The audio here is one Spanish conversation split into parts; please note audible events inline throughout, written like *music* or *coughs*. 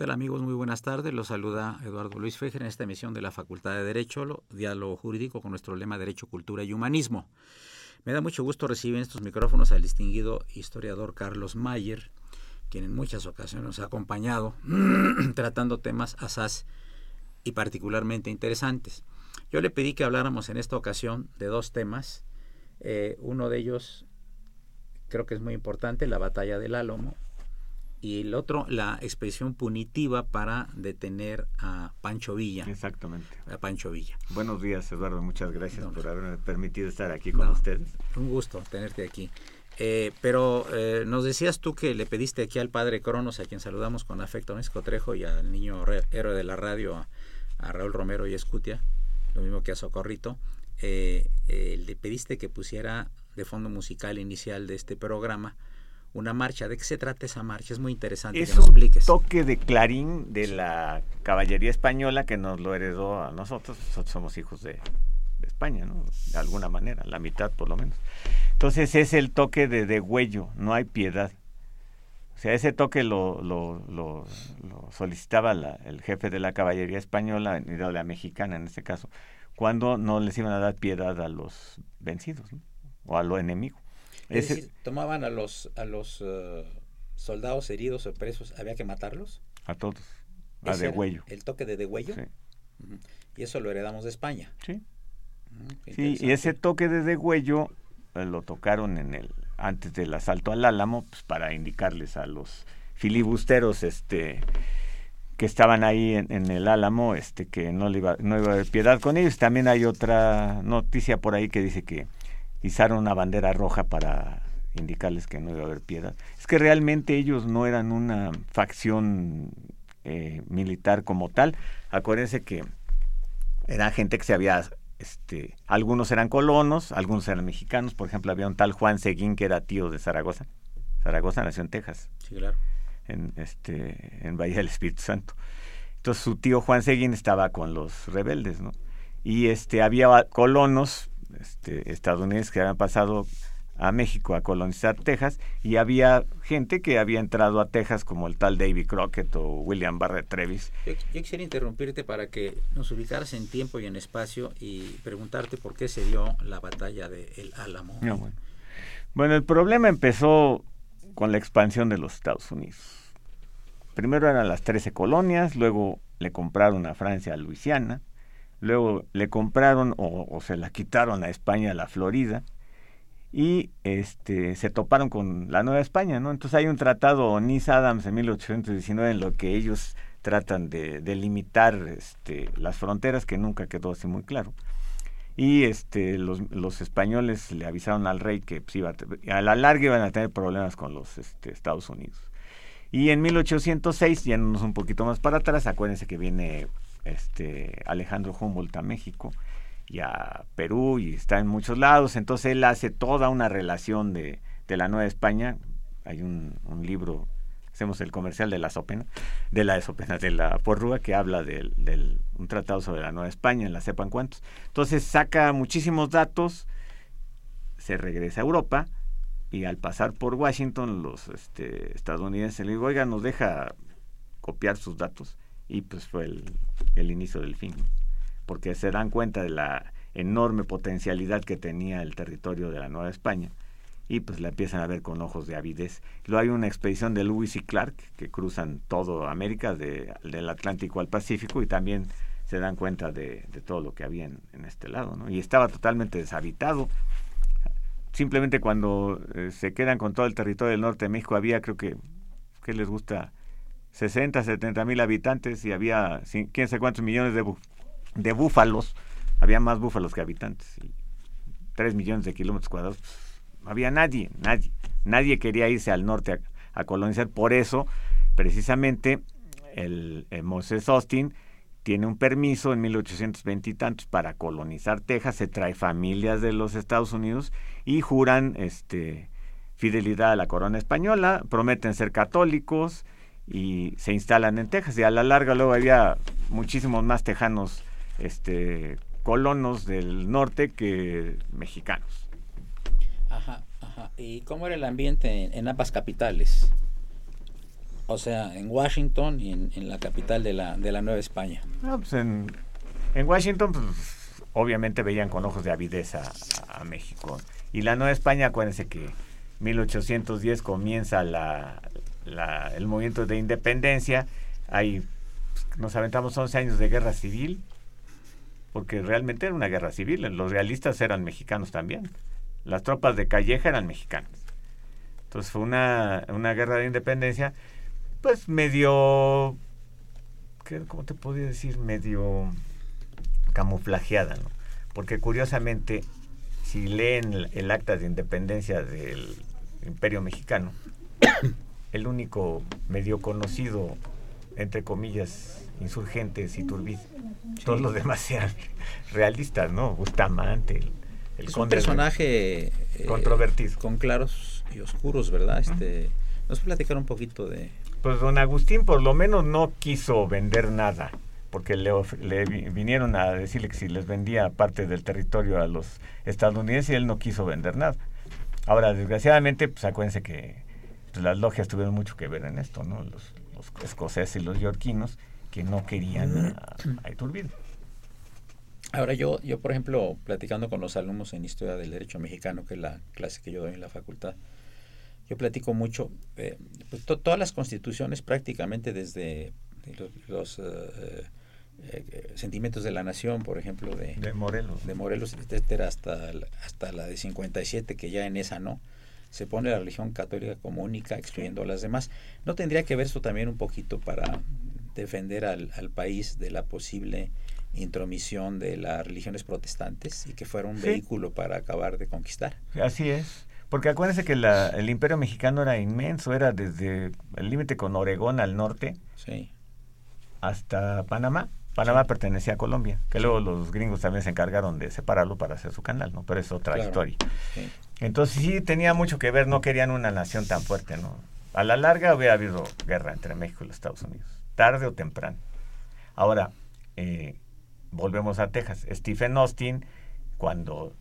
Tal amigos? Muy buenas tardes. Los saluda Eduardo Luis Fejer en esta emisión de la Facultad de Derecho, Diálogo Jurídico con nuestro lema Derecho, Cultura y Humanismo. Me da mucho gusto recibir en estos micrófonos al distinguido historiador Carlos Mayer, quien en muchas ocasiones nos ha acompañado *clears throat* tratando temas asaz y particularmente interesantes. Yo le pedí que habláramos en esta ocasión de dos temas. Eh, uno de ellos creo que es muy importante, la batalla del Álamo, y el otro, la expedición punitiva para detener a Pancho Villa. Exactamente. A Pancho Villa. Buenos días, Eduardo. Muchas gracias por haberme permitido estar aquí con ustedes. Un gusto tenerte aquí. Eh, pero eh, nos decías tú que le pediste aquí al padre Cronos, a quien saludamos con afecto, a Trejo, y al niño héroe de la radio, a, Raúl Romero y Escutia, lo mismo que a Socorrito, eh, le pediste que pusiera de fondo musical inicial de este programa una marcha. ¿De qué se trata esa marcha? Es muy interesante es que nos expliques. un toque de clarín de la caballería española que nos lo heredó a nosotros. Nosotros somos hijos de, España, ¿no? De alguna manera, la mitad por lo menos. Entonces es el toque de degüello, no hay piedad. O sea, ese toque lo, lo, lo, solicitaba el jefe de la caballería española, y de la mexicana en este caso, cuando no les iban a dar piedad a los vencidos o a lo enemigo. Es decir, tomaban a los, a los uh, soldados heridos o presos, ¿había que matarlos? A todos, a degüello. ¿El toque de degüello? Sí. Y eso lo heredamos de España. Sí. sí, y ese toque de degüello eh, lo tocaron en el antes del asalto al Álamo pues, para indicarles a los filibusteros este que estaban ahí en, en, el Álamo este que no le iba no iba a haber piedad con ellos también hay otra noticia por ahí que dice que izaron una bandera roja para indicarles que no iba a haber piedad. Es que realmente ellos no eran una facción eh, militar como tal. Acuérdense que era gente que se había, este, algunos eran colonos, algunos eran mexicanos. Por ejemplo, había un tal Juan Seguín que era tío de Zaragoza. Zaragoza nació en Texas. Sí, claro. En, este, en Bahía del Espíritu Santo. Entonces su tío Juan Seguín estaba con los rebeldes, ¿no? Y este, había colonos este, estadounidenses que habían pasado a México a colonizar Texas y había gente que había entrado a Texas como el tal David Crockett o William Barrett Trevis. Yo, quisiera interrumpirte para que nos ubicaras en tiempo y en espacio y preguntarte por qué se dio la batalla de El Álamo. bueno. bueno, el problema empezó con la expansión de los Estados Unidos. Primero eran las 13 colonias, luego le compraron a Francia a Luisiana, luego le compraron o, se la quitaron a España, a la Florida, y este, se toparon con la Nueva España, ¿no? Entonces hay un tratado Nice-Adams en 1819 en lo que ellos tratan de delimitar este, las fronteras, que nunca quedó así muy claro. Y este, los, los españoles le avisaron al rey que pues, iba a, a la larga iban a tener problemas con los este, Estados Unidos. Y en 1806, yéndonos un poquito más para atrás, acuérdense que viene este, Alejandro Humboldt a México y a Perú y está en muchos lados. Entonces él hace toda una relación de, de la Nueva España. Hay un, libro hacemos el comercial de la Sopena, de la Sopena, de la Porrúa, que habla del, un tratado sobre la Nueva España, en la sepan cuántos. Entonces saca muchísimos datos, se regresa a Europa y al pasar por Washington los este, estadounidenses le digo, oiga, nos deja copiar sus datos y pues fue el, inicio del fin, porque se dan cuenta de la enorme potencialidad que tenía el territorio de la Nueva España y pues la empiezan a ver con ojos de avidez. Luego hay una expedición de Lewis y Clark que cruzan todo América, de, del Atlántico al Pacífico, y también se dan cuenta de, todo lo que había en, este lado, ¿no? Y estaba totalmente deshabitado. Simplemente cuando eh, se quedan con todo el territorio del norte de México había, creo que, ¿qué les gusta? 60, 70 mil habitantes y había quién sabe cuántos millones de, de búfalos. Había más búfalos que habitantes. Y 3 millones de kilómetros cuadrados no había nadie, nadie. Nadie quería irse al norte a, colonizar. Por eso, precisamente, el, Moses Austin tiene un permiso en 1820 y tantos para colonizar Texas, se trae familias de los Estados Unidos y juran este, fidelidad a la corona española, prometen ser católicos y se instalan en Texas. Y a la larga luego había muchísimos más tejanos este, colonos del norte que mexicanos. Ajá, ajá. ¿Y cómo era el ambiente en, ambas capitales? O sea, en Washington y en, la capital de la, de la Nueva España. pues en, Washington, pues, obviamente veían con ojos de avidez a, México. Y la Nueva España, acuérdense que 1810 comienza la, el movimiento de independencia. Ahí pues, nos aventamos 11 años de guerra civil, porque realmente era una guerra civil. Los realistas eran mexicanos también. Las tropas de Calleja eran mexicanas. Entonces fue una, guerra de independencia, pues medio, ¿cómo te podría decir? Medio camuflajeada, ¿no? Porque curiosamente, si leen el acta de independencia del Imperio Mexicano, el único medio conocido, entre comillas, insurgentes y turbis, todos los demás eran *laughs* realistas, ¿no? Bustamante, es un personaje eh, controvertido. Con claros y oscuros, ¿verdad? Este, ¿Nos platicar un poquito de...? Pues don Agustín por lo menos no quiso vender nada, porque le, le vinieron a decirle que si les vendía parte del territorio a los estadounidenses y él no quiso vender nada. Ahora, desgraciadamente, pues acuérdense que las logias tuvieron mucho que ver en esto, ¿no? Los, escoceses y los yorquinos que no querían a, a Iturbide. Ahora yo, yo, por ejemplo, platicando con los alumnos en Historia del Derecho Mexicano, que es la clase que yo doy en la facultad, yo platico mucho, eh, pues, todas las constituciones prácticamente desde los, eh, eh, sentimientos de la nación, por ejemplo, de, de Morelos, de Morelos etcétera, hasta, hasta la de 57, que ya en esa no, se pone la religión católica como única, excluyendo a las demás. ¿No tendría que ver eso también un poquito para defender al, al país de la posible intromisión de las religiones protestantes y que fuera un vehículo para acabar de conquistar. Así es. Porque acuérdense que el imperio mexicano era inmenso, era desde el límite con Oregón al norte hasta Panamá. Panamá pertenecía a Colombia, que luego los gringos también se encargaron de separarlo para hacer su canal, ¿no? Pero es otra historia. Entonces sí tenía mucho que ver, no querían una nación tan fuerte, ¿no? A la larga hubiera habido guerra entre México y los Estados Unidos, tarde o temprano. Ahora, eh, volvemos a Texas. Stephen Austin, cuando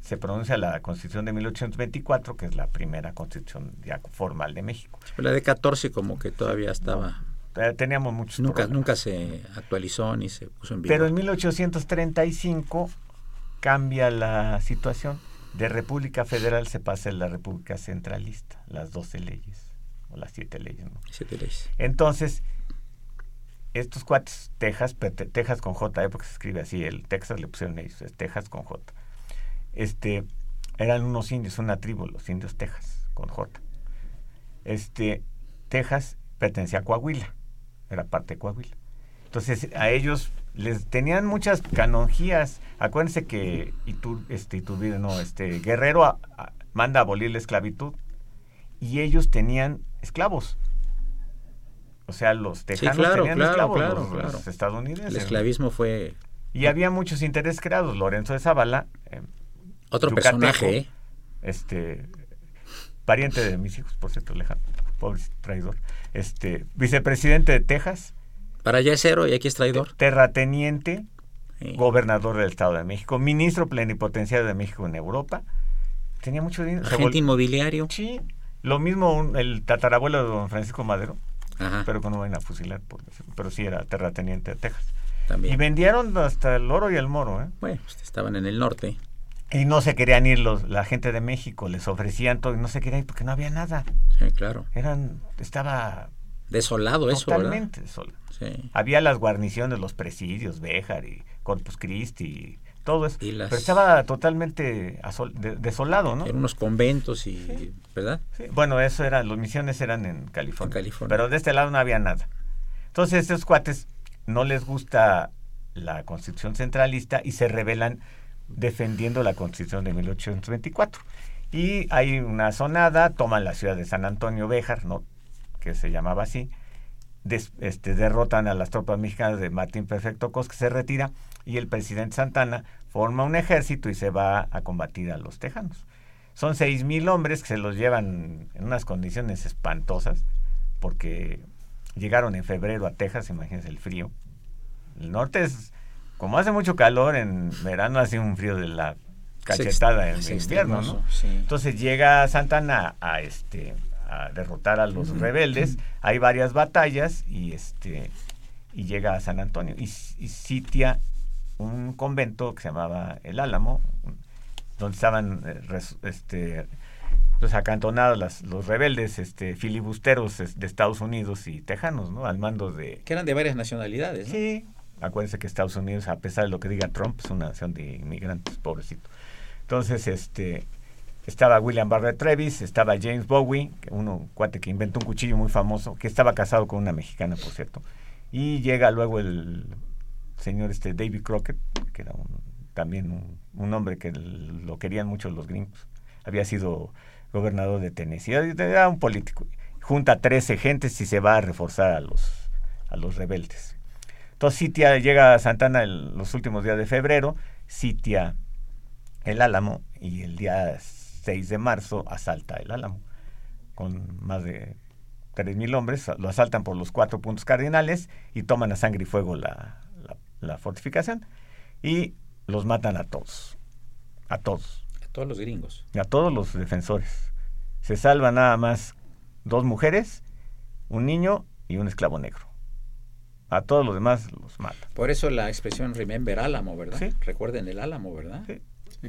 se pronuncia la Constitución de 1824, que es la primera constitución ya formal de México. La de 14 como que todavía estaba... teníamos muchos nunca, Nunca se actualizó ni se puso en vigor. Pero en 1835 cambia la situación. De República Federal se pasa a la República Centralista, las 12 leyes, o las 7 leyes. ¿no? Siete leyes. Entonces, estos cuates, Texas, Texas con J, ¿eh? porque se escribe así, el Texas le pusieron ellos, es Texas con J. Este, eran unos indios, una tribu, los indios Texas, con J. Este, Texas pertenecía a Coahuila, era parte de Coahuila. Entonces, a ellos les tenían muchas canonjías. Acuérdense que Itur, este, Iturbide, no, este, Guerrero manda a abolir la esclavitud y ellos tenían esclavos. O sea, los tejanos tenían esclavos, los, estadounidenses. El esclavismo fue... Y había muchos intereses creados. Lorenzo de Zavala... Otro personaje, ¿eh? Este, pariente de mis hijos, por cierto, lejano, pobre traidor, este, vicepresidente de Texas. Para allá es cero y aquí es traidor. Terrateniente, gobernador del Estado de México, ministro plenipotenciario de México en Europa. Tenía mucho dinero. Agente inmobiliario. Sí, lo mismo el tatarabuelo de don Francisco Madero, pero que no van a fusilar, pero sí era terrateniente de Texas. También. Y vendieron hasta el oro y el moro. ¿eh? Bueno, pues, estaban en el norte. Y no se querían ir los, la gente de México, les ofrecían todo y no se querían ir porque no había nada. Sí, claro. Eran, estaba... Desolado eso, Totalmente desolado. Sí. Había las guarniciones, los presidios, Béjar y Corpus Christi, todo eso. Pero estaba totalmente desolado, ¿no? En unos conventos y... ¿Verdad? Sí. Bueno, eso era, los misiones eran en California. en California. Pero de este lado no había nada. Entonces estos cuates no les gusta la constitución centralista y se rebelan defendiendo la constitución de 1824. Y hay una sonada, toman la ciudad de San Antonio Béjar, ¿no? que se llamaba así, este, derrotan a las tropas mexicanas de Martín Perfecto Cos, que se retira, y el presidente Santana forma un ejército y se va a combatir a los tejanos. Son seis mil hombres que se los llevan en unas condiciones espantosas, porque llegaron en febrero a Texas, imagínense el frío. El norte es, como hace mucho calor, en verano hace un frío de la cachetada en invierno, ¿no? Entonces llega Santana a este a derrotar a los rebeldes, hay varias batallas y este y llega a San Antonio y, sitia un convento que se llamaba El Álamo, donde estaban eh, este pues acantonados los rebeldes este filibusteros de Estados Unidos y tejanos, ¿no? Al mando de que eran de varias nacionalidades, ¿no? Sí. Acuérdense que Estados Unidos, a pesar de lo que diga Trump, es una nación de inmigrantes, pobrecito. Entonces, este estaba William Barrett Trevis, estaba James Bowie, uno cuate que inventó un cuchillo muy famoso, que estaba casado con una mexicana, por cierto. Y llega luego el señor este David Crockett, que era también un, hombre que lo querían mucho los gringos. Había sido gobernador de Tennessee, era un político. Junta 13 gentes y se va a reforzar a los, a los rebeldes. Entonces sitia, llega a Santana en los últimos días de febrero, sitia el Álamo y el día 6 de marzo asalta el Álamo con más de 3.000 hombres, lo asaltan por los cuatro puntos cardinales y toman a sangre y fuego la, la, fortificación y los matan a todos, a todos. A todos los gringos. A todos los defensores. Se salvan nada más dos mujeres, un niño y un esclavo negro. A todos los demás los matan. Por eso la expresión Remember Álamo, ¿verdad? Sí. Recuerden el Álamo, ¿verdad? Sí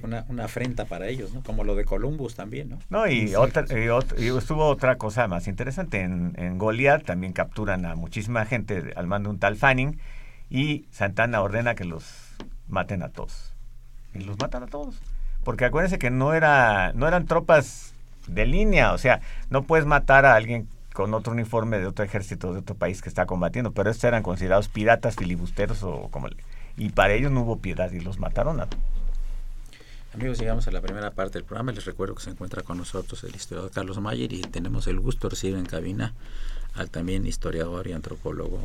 una, una afrenta para ellos, ¿no? Como lo de Columbus también, ¿no? No, y, otra, y, estuvo otra cosa más interesante. En, en Goliat también capturan a muchísima gente al mando de un tal Fanning y Santana ordena que los maten a todos. Y los matan a todos. Porque acuérdense que no, era, no eran tropas de línea, o sea, no puedes matar a alguien con otro uniforme de otro ejército de otro país que está combatiendo, pero estos eran considerados piratas, filibusteros o como... Y para ellos no hubo piedad y los mataron a todos. Amigos, llegamos a la primera parte del programa. Les recuerdo que se encuentra con nosotros el historiador Carlos Mayer y tenemos el gusto de recibir en cabina al también historiador y antropólogo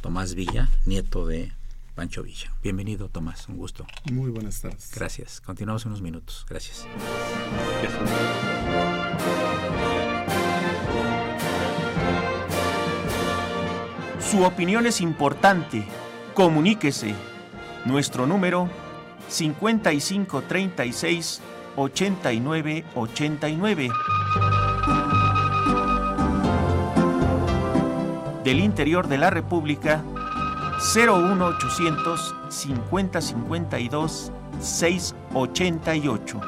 Tomás Villa, nieto de Pancho Villa. Bienvenido, Tomás, un gusto. Muy buenas tardes. Gracias. Continuamos unos minutos. Gracias. Su opinión es importante. Comuníquese. Nuestro número 55 36 89 89. Del interior de la República 01800 50 52 688.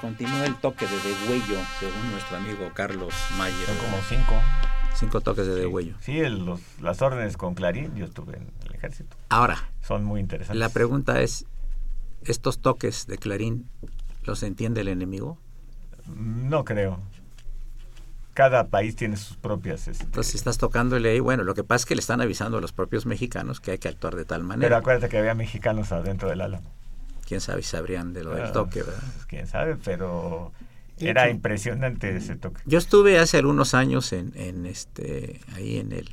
Continúa el toque de degüello, según nuestro amigo Carlos Mayer. Son como cinco. Cinco toques de degüello. Sí, el- los- las órdenes con Clarín, yo estuve en el ejército. Ahora, Son muy interesantes. la pregunta es, ¿estos toques de clarín los entiende el enemigo? No creo. Cada país tiene sus propias. este, Entonces estás tocándole ahí, bueno, lo que pasa es que le están avisando a los propios mexicanos que hay que actuar de tal Pero manera. acuérdate que había mexicanos adentro del álamo. Quién sabe si sabrían de lo del Ah, toque, ¿verdad? pues, Quién sabe, pero era hecho- impresionante ese toque. Yo estuve hace algunos años en, en este, ahí en el,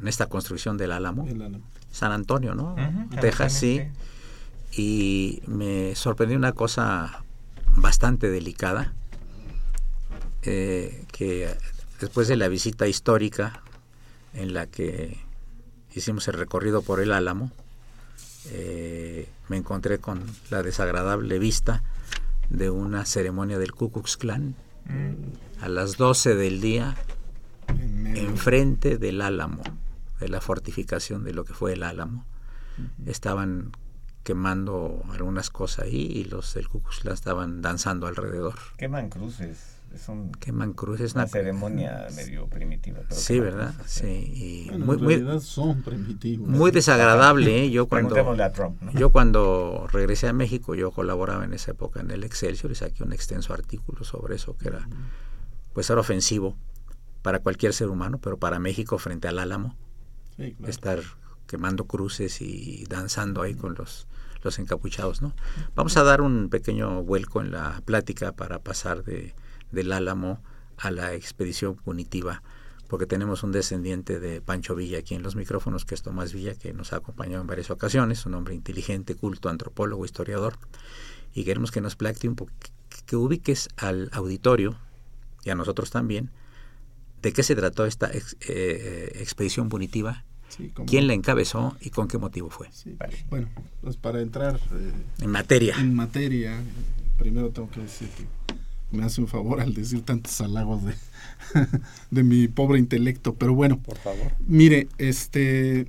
en esta construcción del Álamo, El álamo. San Antonio, ¿no? Ujú, Texas, sí. Y me sorprendió una cosa bastante delicada, eh, que después de la visita histórica en la que hicimos el recorrido por el Álamo, eh, me encontré con la desagradable vista de una ceremonia del Ku Klux Klan Mm, a las 12 del día En enfrente del Álamo, de la fortificación de lo que fue el Álamo. Estaban quemando algunas cosas ahí y los del Ku Klux Klan estaban danzando alrededor. Queman cruces. Es un- Queman cruces. una una- ceremonia medio primitiva. pero Sí, ¿verdad? cruces, Sí. y Bueno, muy, en muy, realidad son primitivos. muy desagradable. ¿eh? Yo cuando, Preguntémosle a Trump. ¿no? yo cuando regresé a México, yo colaboraba en esa época en el Excelsior y saqué un extenso artículo sobre eso que era, pues era ofensivo para cualquier ser humano, pero para México frente al Álamo. Sí, claro. estar quemando cruces y danzando ahí con los, los encapuchados, ¿no? Vamos a dar un pequeño vuelco en la plática para pasar de, del Álamo a la expedición punitiva, porque tenemos un descendiente de Pancho Villa aquí en los micrófonos, que es Tomás Villa, que nos ha acompañado en varias ocasiones, un hombre inteligente, culto, antropólogo, historiador, y queremos que nos platique un poco, que ubiques al auditorio y a nosotros también, de qué se trató esta ex- eh, expedición punitiva Sí, quién la encabezó y con qué motivo fue. Sí, Vale. Bueno, pues para entrar eh, En materia. en materia, eh, primero tengo que decir que me hace un favor al decir tantos halagos de, *laughs* de mi pobre intelecto, pero bueno, Por favor. mire, este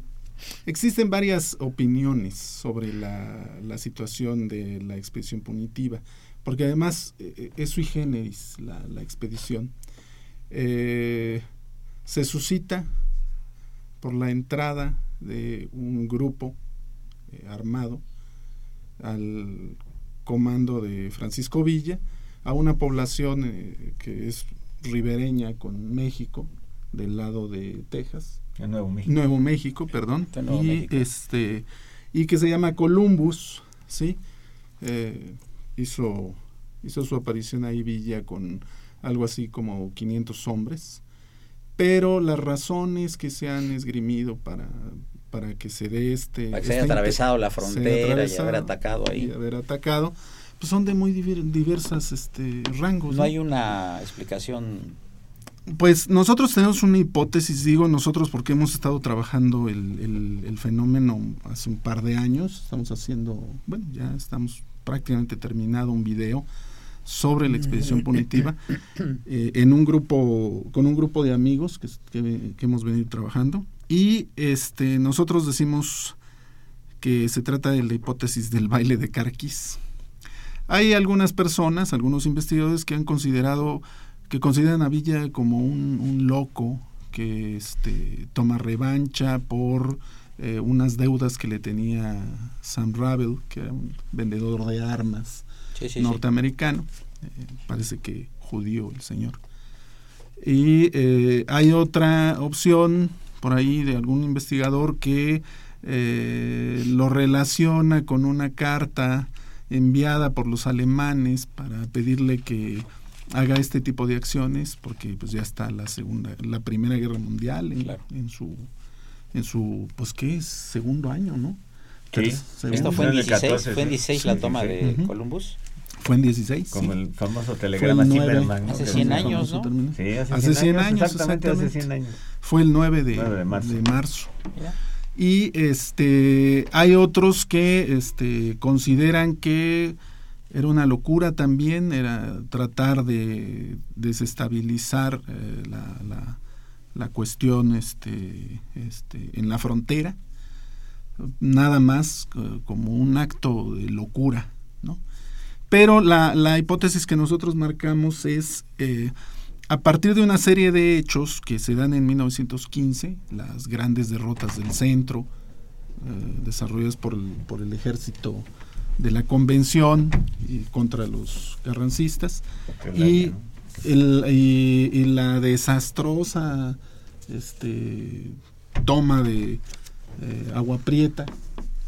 existen varias opiniones sobre la, la situación de la expedición punitiva, porque además eh, es sui generis la, la expedición. Eh, se suscita por la entrada de un grupo eh, armado al comando de Francisco Villa a una población eh, que es ribereña con México del lado de Texas En Nuevo México. Nuevo México perdón Nuevo y México. este y que se llama Columbus sí Eh, hizo hizo su aparición ahí Villa con algo así como 500 hombres pero las razones que se han esgrimido para para que se dé este Para que se haya atravesado la frontera y haber atacado y ahí. haber atacado pues son de muy diver- diversas este rangos No hay una explicación. pues nosotros tenemos una hipótesis, digo nosotros porque hemos estado trabajando el, el- el fenómeno hace un par de años, estamos haciendo, bueno, ya estamos prácticamente terminado un video sobre la expedición punitiva *coughs* eh, en un grupo, con un grupo de amigos que, que- que hemos venido trabajando y este nosotros decimos que se trata de la hipótesis del baile de Carquis. Hay algunas personas, algunos investigadores que han considerado que consideran a Villa como un, un loco que este, toma revancha por eh, unas deudas que le tenía Sam Ravel, que era un vendedor de armas Sí, sí, sí. norteamericano, eh, parece que judío el señor. Y eh, hay otra opción por ahí de algún investigador que lo relaciona con una carta enviada por los alemanes para pedirle que haga este tipo de acciones porque pues ya está la segunda la primera guerra mundial en, Claro. en su en su pues qué es segundo año no Sí. Esto fue en en el 16, 14, fue en sí. 16 Sí, la toma sí. de. Columbus. fue en 16 Como sí. el famoso telegrama Fue el nueve. Zimmerman. ¿no? Hace Que 100 dijo- años, ¿no? terminó. Sí, hace, Hace 100 años, exactamente, hace exactamente. 100 años. Fue el 9 de, 9 de marzo. de marzo. Mira. Y este hay otros que este consideran que era una locura también, era tratar de desestabilizar eh, la, la, cuestión este, este, en la frontera, nada más eh, como un acto de locura, ¿no? Pero la, la hipótesis que nosotros marcamos es eh, a partir de una serie de hechos que se dan en 1915, las grandes derrotas del centro, eh, desarrolladas por el, por el ejército de la convención y contra los carrancistas, y, el, y, la desastrosa este, toma de eh, Agua Prieta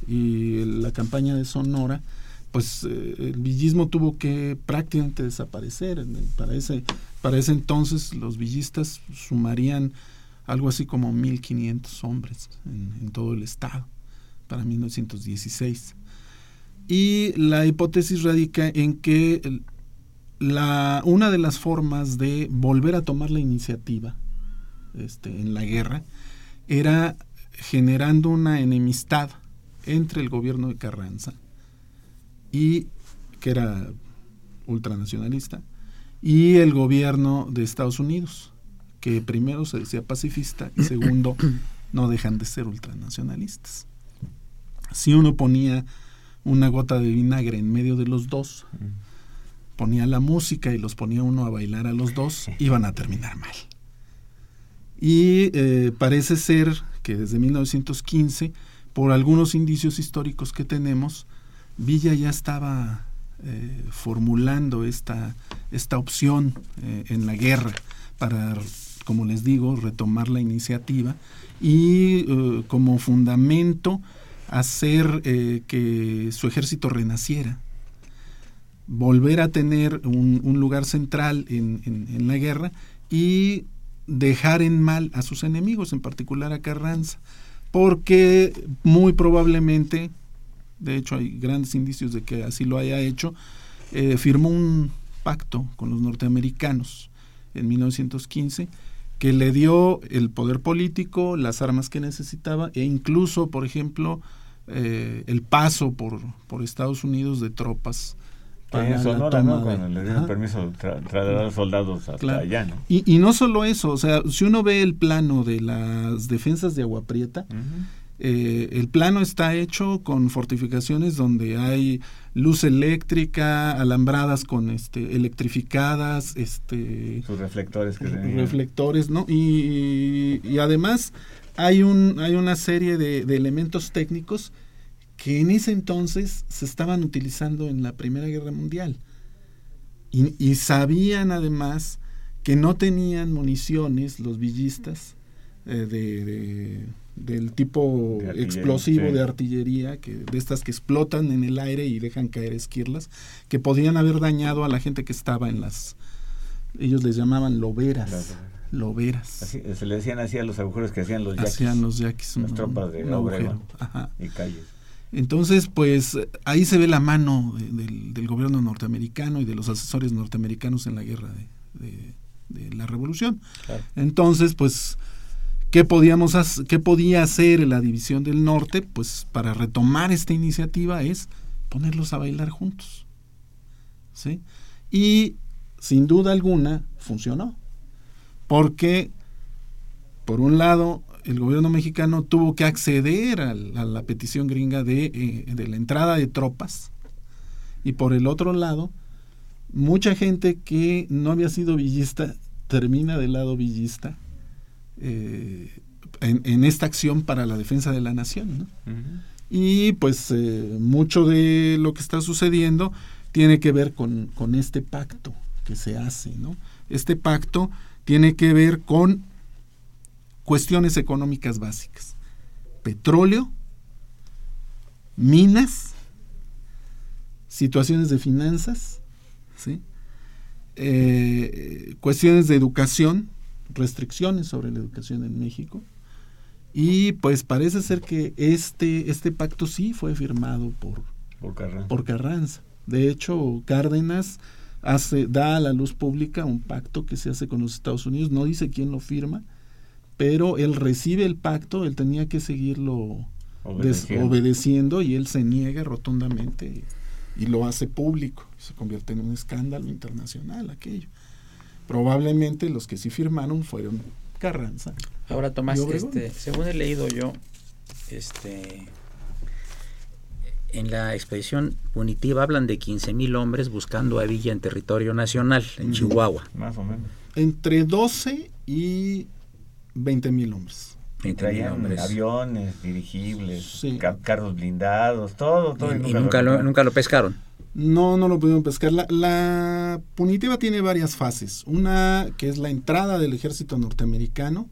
y la campaña de Sonora, pues eh, el villismo tuvo que prácticamente desaparecer. Para ese, para ese entonces los villistas sumarían algo así como 1.500 hombres en, todo el estado, para 1916. Y la hipótesis radica en que la, una de las formas de volver a tomar la iniciativa este, en la guerra era generando una enemistad entre el gobierno de Carranza y que era ultranacionalista y el gobierno de Estados Unidos que primero se decía pacifista y segundo *coughs* no dejan de ser ultranacionalistas. Si uno ponía una gota de vinagre en medio de los dos ponía la música y los ponía uno a bailar a los dos iban a terminar mal. Y eh, parece ser que desde 1915 por algunos indicios históricos que tenemos Villa ya estaba eh, formulando esta, esta opción eh, en la guerra para, como les digo, retomar la iniciativa y eh, como fundamento hacer que su ejército renaciera, volver a tener un, lugar central en, en la guerra y dejar en mal a sus enemigos, en particular a Carranza, porque muy probablemente de hecho hay grandes indicios de que así lo haya hecho, eh, firmó un pacto con los norteamericanos en 1915 que le dio el poder político, las armas que necesitaba e incluso, por ejemplo, eh, el paso por, por Estados Unidos de tropas. Para Sonora, ¿no? Cuando le dieron permiso de trasladar soldados hasta allá, ¿no? Y, y, no solo eso, o sea, si uno ve el plano de las defensas de Agua Prieta, eh, el plano está hecho con fortificaciones donde hay luz eléctrica, alambradas con este electrificadas, este sus reflectores que reflectores, ¿no? Y, y, además hay un hay una serie de, elementos técnicos que en ese entonces se estaban utilizando en la Primera Guerra Mundial y, y sabían además que no tenían municiones los villistas eh, de del tipo explosivo de artillería, que, de estas que explotan en el aire y dejan caer esquirlas, que podían haber dañado a la gente que estaba en las, ellos les llamaban loberas. loberas. se le decían así a los agujeros que hacían los yaquis. Hacían los yaquis. Las tropas de Obregón y calles. Entonces, pues ahí se ve la mano del, del, gobierno norteamericano y de los asesores norteamericanos en la guerra de, de, la revolución. Entonces, pues ¿Qué, podíamos ¿Qué podía hacer la División del Norte? Pues para retomar esta iniciativa es ponerlos a bailar juntos. ¿sí? Y sin duda alguna funcionó. Porque, por un lado, el gobierno mexicano tuvo que acceder a la, petición gringa de, eh, de la entrada de tropas. Y por el otro lado, mucha gente que no había sido villista termina del lado villista eh, en, esta acción para la defensa de la nación. Y pues eh, mucho de lo que está sucediendo tiene que ver con, este pacto que se hace. ¿no? Este pacto tiene que ver con cuestiones económicas básicas. Petróleo, minas, situaciones de finanzas, ¿sí? Eh, cuestiones de educación, restricciones sobre la educación en México. Y pues parece ser que este, este pacto sí fue firmado por, por, Carranza. De hecho, Cárdenas hace, da a la luz pública un pacto que se hace con los Estados Unidos. No dice quién lo firma, pero él recibe el pacto, él tenía que seguirlo obedeciendo, y él se niega rotundamente y lo hace público. Se convierte en un escándalo internacional aquello probablemente los que sí firmaron fueron Carranza. Ahora Tomás, este, según he leído yo, este en la expedición punitiva hablan de 15.000 hombres buscando a Villa en territorio nacional, en Chihuahua. Más o menos. Entre 12 y 20 mil hombres. Y 20.000 traían hombres. aviones, dirigibles, Sí. carros blindados, todo, todo. Y, y nunca, lo, nunca lo pescaron. No, no lo pudieron pescar. La, la punitiva tiene varias fases. Una que es la entrada del ejército norteamericano,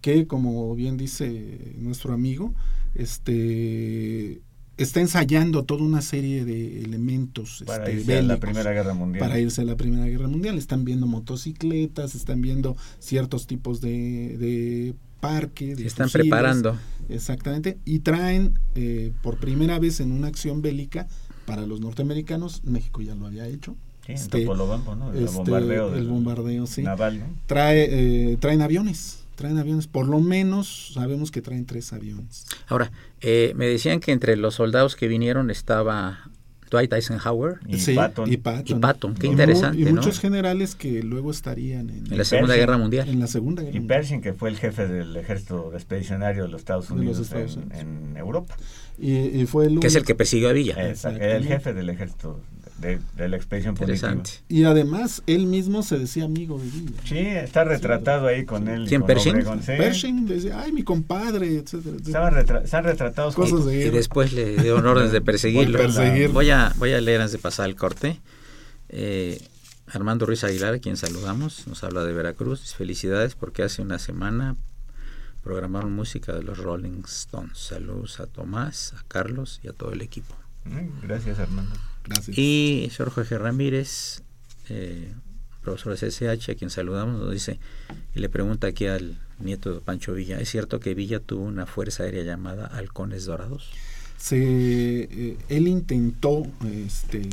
que como bien dice nuestro amigo, este está ensayando toda una serie de elementos para este, irse a la Primera Guerra Mundial. para irse a la Primera Guerra Mundial. Están viendo motocicletas, están viendo ciertos tipos de, de parque. de Se están fusiles. preparando. Exactamente. Y traen eh, por primera vez en una acción bélica para los norteamericanos, México ya lo había hecho. Sí, en este, Topolobampo, ¿no? El este, bombardeo. el bombardeo, sí. Naval, ¿no? Trae, eh, traen aviones, traen aviones. Por lo menos sabemos que traen tres aviones. Ahora, eh, me decían que entre los soldados que vinieron estaba Dwight Eisenhower Y Sí, Patton. y Patton. y Patton. Qué Y mu- interesante, Y ¿no? muchos generales que luego estarían en, en la Segunda Pershing. Guerra Mundial. en la Segunda Guerra Y. Pershing, que fue el jefe del ejército expedicionario de los Estados De los Unidos, Estados en, Unidos. en Europa. Y, y fue el Que es el que persiguió a Villa. Exacto, el jefe del ejército de, de la expedición punitiva. Y además, él mismo se decía amigo de Villa. Sí, está retratado ahí con él. y ¿Quién, con Pershing? Obregón, sí. Pershing decía, ay, mi compadre, etcétera, etcétera. Estaban retra- están retratados con- Cosas de Y guerra. después le dieron órdenes de *laughs* perseguirlo. Por perseguir. Voy a, voy a leer antes de pasar el corte. Eh, Armando Ruiz Aguilar, a quien saludamos, nos habla de Veracruz. Felicidades porque hace una semana programaron música de los Rolling Stones. Saludos a Tomás, a Carlos y a todo el equipo. Mm, Gracias, Armando. Gracias. Y señor Jorge Ramírez, eh, profesor de CSH, a quien saludamos, nos dice y le pregunta aquí al nieto de Pancho Villa, ¿es cierto que Villa tuvo una fuerza aérea llamada Halcones Dorados? se eh, él intentó este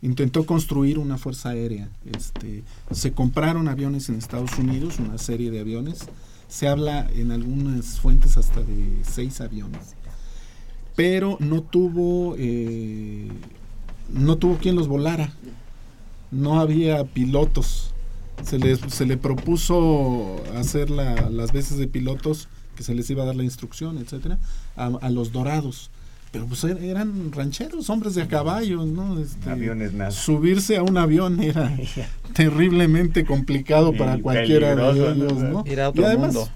intentó construir una fuerza aérea este se compraron aviones en Estados Unidos una serie de aviones se habla en algunas fuentes hasta de seis aviones pero no tuvo eh, no tuvo quien los volara no había pilotos se le, se le propuso hacer la- las veces de pilotos que se les iba a dar la instrucción, etcétera, a, a los dorados. Pero pues er- eran rancheros, hombres de a caballo, ¿no? Este, Aviones nada. Subirse a un avión era *laughs* terriblemente complicado Y para cualquiera de ellos, ¿no? ¿no? Era Y otro además, mundo.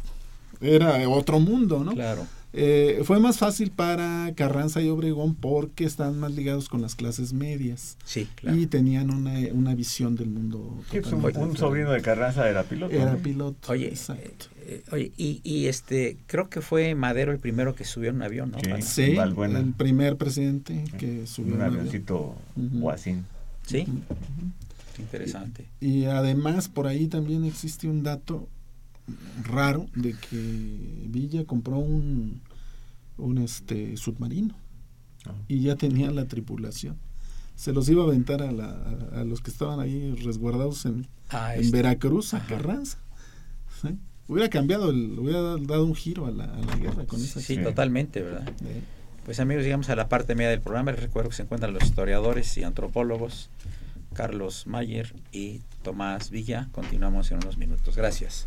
Era otro mundo, ¿no? Claro. Eh, fue más fácil para Carranza y Obregón porque están más ligados con las clases medias Sí, claro. y tenían una, una visión del mundo. Sí, pues, un, sobrino de Carranza era piloto. Era ¿no? piloto. Oye, exacto. eh, eh, oye y, y este creo que fue Madero el primero que subió en un avión, ¿no? Sí. El primer presidente que subió un un avión. avioncito guasín. Sí. Interesante. Y además por ahí también existe un dato raro de que Villa compró un, un este submarino Ah. y ya tenía la tripulación. Se los iba a aventar a, la- a- a los que estaban ahí resguardados en, Ah, en este, Veracruz, a. Carranza. ¿Sí? Hubiera cambiado, el, hubiera dado un giro a la, a la guerra con esa sí, totalmente, ¿verdad? Eh, Pues amigos, llegamos a la parte media del programa. Les recuerdo que se encuentran los historiadores y antropólogos Carlos Mayer y Tomás Villa. Continuamos en unos minutos. Gracias.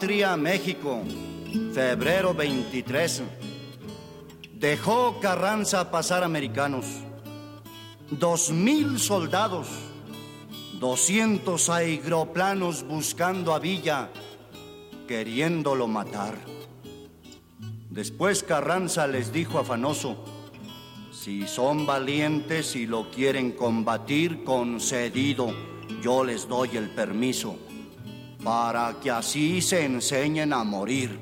Patria México, febrero 23. Dejó Carranza pasar americanos. Dos mil soldados, doscientos aeroplanos buscando a Villa, queriéndolo matar. Después Carranza les dijo afanoso, si son valientes y lo quieren combatir concedido, yo les doy el permiso. Para que así se enseñen a morir.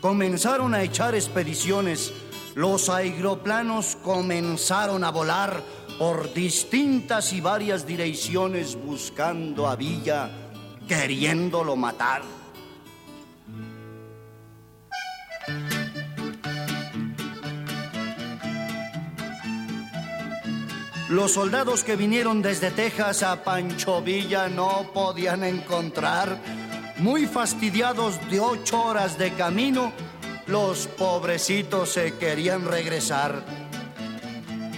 Comenzaron a echar expediciones, los aeroplanos comenzaron a volar por distintas y varias direcciones buscando a Villa, queriéndolo matar. Los soldados que vinieron desde Texas a Pancho Villa no podían encontrar. Muy fastidiados de ocho horas de camino, los pobrecitos se querían regresar.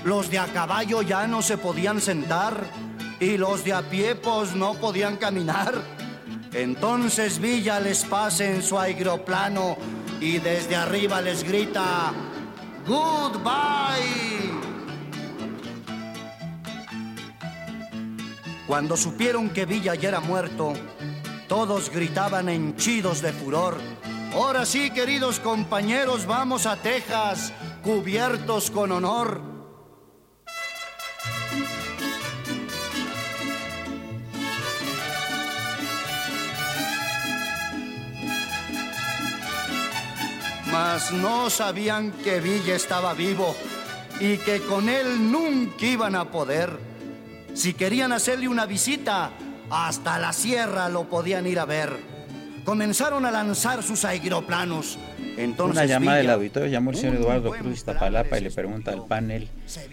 Los de a caballo ya no se podían sentar y los de a pie pues no podían caminar. Entonces Villa les pasa en su aeroplano y desde arriba les grita, Goodbye. Cuando supieron que Villa ya era muerto, todos gritaban henchidos de furor. Ahora sí, queridos compañeros, vamos a Texas, cubiertos con honor. Mas no sabían que Villa estaba vivo y que con él nunca iban a poder. Si querían hacerle una visita, hasta la sierra lo podían ir a ver. Comenzaron a lanzar sus aeroplanos. Entonces Una llamada del auditorio llamó el señor Eduardo Cruz plan Iztapalapa y le pregunta al panel,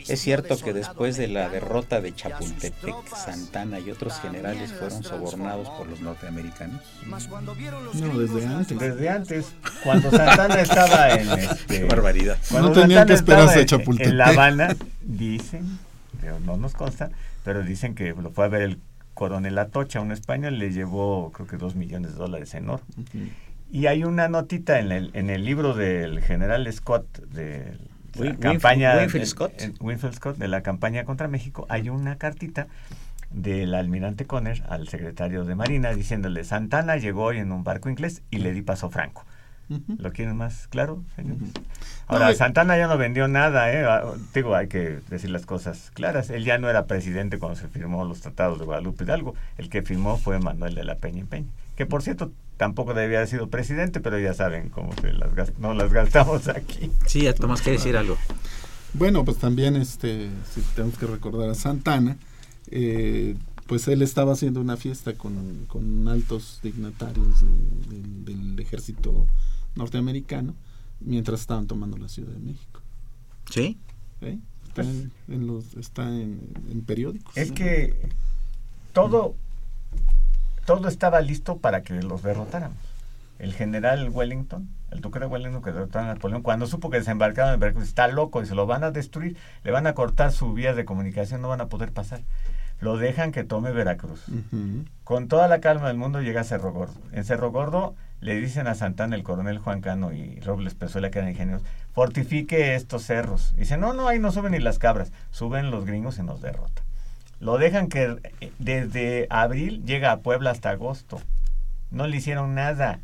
¿es cierto de que después de la derrota de Chapultepec, Santana y otros generales fueron sobornados por los norteamericanos? No, desde antes. Desde antes, *laughs* cuando Santana *laughs* estaba en este, Qué barbaridad. Cuando No tenían Santana que esperarse Chapultepec. En La Habana, dicen, pero no nos consta, pero dicen que lo fue a ver el coronel Atocha, un español, le llevó creo que dos millones de dólares en oro. Y hay una notita en el, en el libro del general Scott de la Win- campaña Winfield- en- Scott. en Winfield Scott de la campaña contra México, hay una cartita del almirante Conner al secretario de Marina diciéndole Santana llegó hoy en un barco inglés y le di paso franco. ¿Lo quieren más claro. Ahora, No, Santana ya no vendió nada, ¿eh? Ah, Digo, hay que decir las cosas claras. Él ya no era presidente cuando se firmó los tratados de Guadalupe Hidalgo. El que firmó fue Manuel de la Peña y Peña. Que, por cierto, tampoco debía haber sido presidente, pero ya saben cómo se las gas- no las gastamos aquí. Sí, ya Tomás, ¿qué decir algo? Bueno, pues también este, si tenemos que recordar a Santana, eh, pues él estaba haciendo una fiesta con, con altos dignatarios de- del- del ejército norteamericano mientras estaban tomando la Ciudad de México. ¿Sí? ¿eh? Está, en, en los, está en, en periódicos. Es ¿no? que todo, todo estaba listo para que los derrotáramos. El general Wellington, el duque de Wellington que derrotó a Napoleón, cuando supo que desembarcaron en Veracruz, está loco y se lo van a destruir, le van a cortar sus vías de comunicación, no van a poder pasar. Lo dejan que tome Veracruz. Con toda la calma del mundo llega a Cerro Gordo. En Cerro Gordo le dicen a Santana, el coronel Juan Cano y Robles Pezuela, que eran ingenieros, fortifique estos cerros. Dice, no, no, ahí no suben ni las cabras. Suben los gringos y nos derrotan. Lo dejan que eh, desde abril llega a Puebla hasta agosto. No le hicieron nada.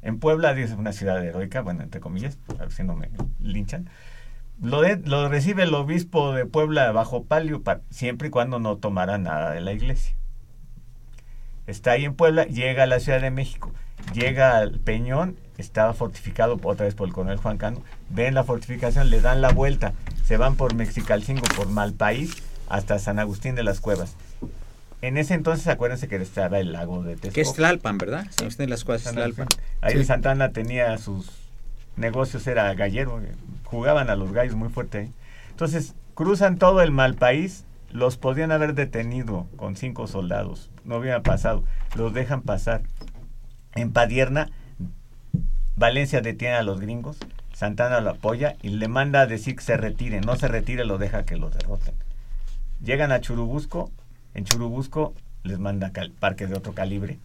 En Puebla, dice una ciudad heroica, bueno, entre comillas, a ver si no me linchan. Lo, de- lo recibe el obispo de Puebla bajo palio, pa- siempre y cuando no tomara nada de la iglesia. Está ahí en Puebla, llega a la Ciudad de México, llega al Peñón, estaba fortificado otra vez por el coronel Juan Cano, ven la fortificación, le dan la vuelta, se van por Mexicalcingo, por Malpaís, hasta San Agustín de las Cuevas. En ese entonces, acuérdense que estaba el lago de Texcoco. Que es Tlalpan, ¿verdad? Si usted en las San Tlalpan. Agustín. Ahí Sí. Santana tenía sus negocios, era gallero, eh, jugaban a los gallos muy fuerte ahí. Entonces, cruzan todo el mal país, los podían haber detenido con cinco soldados, no hubiera pasado, los dejan pasar. En Padierna, Valencia detiene a los gringos, Santana lo apoya y le manda a decir que se retire, no se retire, lo deja que los derroten. Llegan a Churubusco, en Churubusco les manda parques de otro calibre,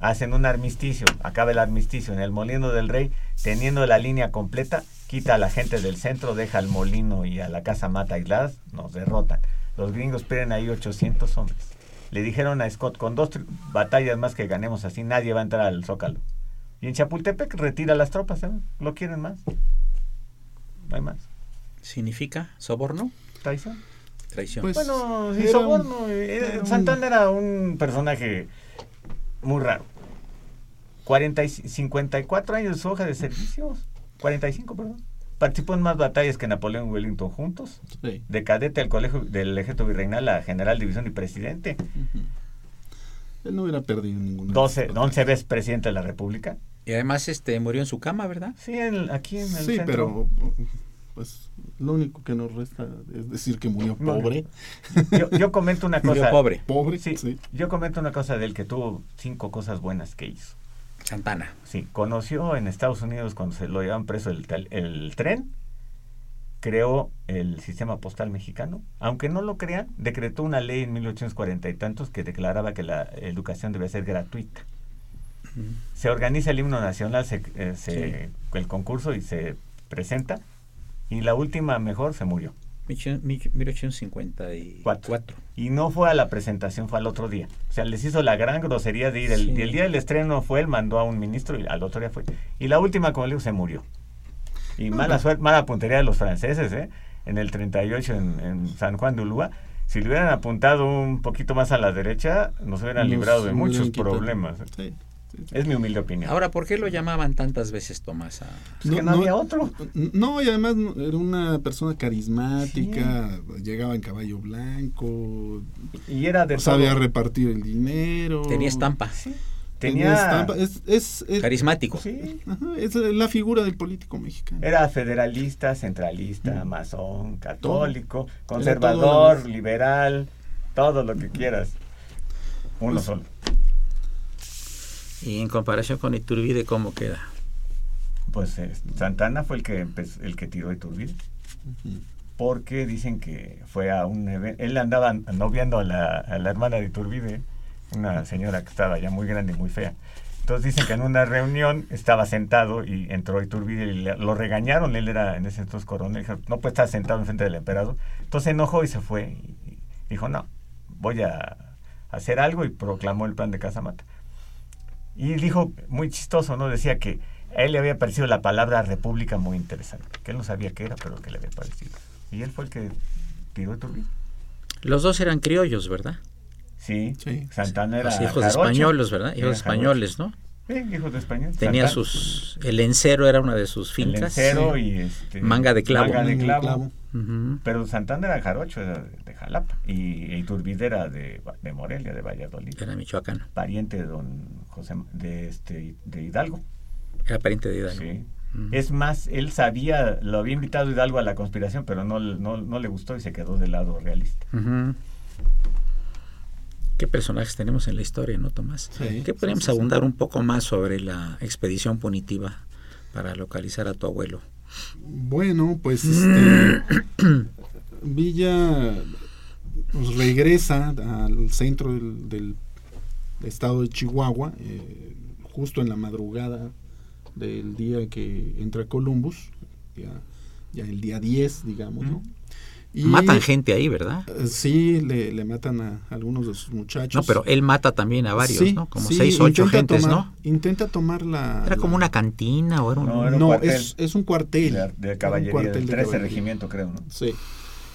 hacen un armisticio, acaba el armisticio en el Molino del Rey, teniendo la línea completa, quita a la gente del centro, deja al molino y a la casa mata aisladas, nos derrotan. Los gringos pierden ahí 800 hombres. Le dijeron a Scott, con dos batallas más que ganemos así, nadie va a entrar al Zócalo. Y en Chapultepec retira las tropas, ¿eh? ¿Lo quieren más? No hay más. ¿Significa soborno? ¿Traición? Traición. Pues, Bueno, sí, soborno. un- eh, un- Santana era un personaje muy raro. 40 y 54 años de su hoja de servicios. 45, perdón. Participó en más batallas que Napoleón y Wellington juntos. Sí. De cadete al colegio del ejército virreinal a general división y presidente. Él no hubiera perdido ninguna. 12, 11 veces presidente de la República. Y además este murió en su cama, ¿verdad? Sí, en- aquí en el Sí, centro. pero pues lo único que nos resta es decir que murió pobre. Yo, yo comento una *laughs* Murió cosa. pobre. Pobre, Sí, sí. yo comento una cosa de él que tuvo cinco cosas buenas que hizo. Santana. Sí, conoció en Estados Unidos cuando se lo llevaban preso el, tren, creó el sistema postal mexicano. Aunque no lo crean, decretó una ley en 1840 y tantos que declaraba que la educación debe ser gratuita. Se organiza el himno nacional, se, eh, se- el concurso y se presenta. Y la última mejor se murió. 1854. Y no fue a la presentación, fue al otro día. O sea, les hizo la gran grosería de ir. El, Sí. el día del estreno fue, él mandó a un ministro y al otro día fue. Y la última, como le digo, se murió. Y mala suerte, mala puntería de los franceses, ¿eh? En el 38 en, en San Juan de Ulúa. Si le hubieran apuntado un poquito más a la derecha, nos hubieran Nos librado de muchos problemas. ¿eh? Sí. Es mi humilde opinión. Ahora, ¿por qué lo llamaban tantas veces Tomás? a- Pues que no había otro. No, y además no- era una persona carismática, llegaba en caballo blanco, Y era de sabía todo. repartir el dinero. Tenía estampa. Tenía... estampa. Es, es, es- Carismático. Sí. ajá, es la figura del político mexicano. Era federalista, centralista, Mm. masón, católico, todo conservador, liberal, todo lo que quieras. Uno Pues- solo. Y en comparación con Iturbide, ¿cómo queda? Pues eh, Santana fue el que empezó- el que tiró Iturbide. Porque dicen que fue a un evento. Él andaba noviando a la, a la hermana de Iturbide, una señora que estaba ya muy grande y muy fea. Entonces dicen que en una reunión estaba sentado y entró Iturbide y le- lo regañaron. Él era en ese entonces coronel. Dijo, no puede estar sentado enfrente del emperador. Entonces se enojó y se fue. Y, y dijo, no, voy a hacer algo y proclamó el plan de Casamata. Y dijo, muy chistoso, ¿no? Decía que a él le había parecido la palabra república muy interesante, que él no sabía qué era, pero que le había parecido. Y él fue el que tiró Iturbide. Los dos eran criollos, ¿verdad? Sí, Sí. Santana era Los hijos jarocho. españoles, ¿verdad? Era Hijos españoles, ¿no? Hijos de español. Tenía Santana, sus... El encero era una de sus el fincas. encero y este, Manga de clavo. Manga de clavo. Pero Santana era jarocho, era de, Jalapa. Y Iturbide era de, de Morelia, de Valladolid. Era michoacano. Pariente de don José, de, este, de Hidalgo. Era pariente de Hidalgo. Sí. Es más, él sabía, lo había invitado Hidalgo a la conspiración, pero no, no, no le gustó y se quedó del lado realista. Ujú. ¿Qué personajes tenemos en la historia, no, Tomás? Sí, ¿Qué podríamos sí, sí, sí. abundar un poco más sobre la expedición punitiva para localizar a tu abuelo? Bueno, pues *clears throat* este, Villa pues, regresa al centro del, del estado de Chihuahua, eh, justo en la madrugada del día que entra Columbus, ya, ya el día 10, digamos, ¿no? Y, Matan gente ahí, ¿verdad? eh, Sí, le, le matan a algunos de sus muchachos. No, pero él mata también a varios, Sí, ¿no? Como sí, seis, ocho intenta gentes, tomar- ¿no? Intenta tomar la... Era como una cantina o era un... No, era un No, es, es un cuartel. De, de un caballería, cuartel del de 13 caballería. regimiento, creo, ¿no? Sí.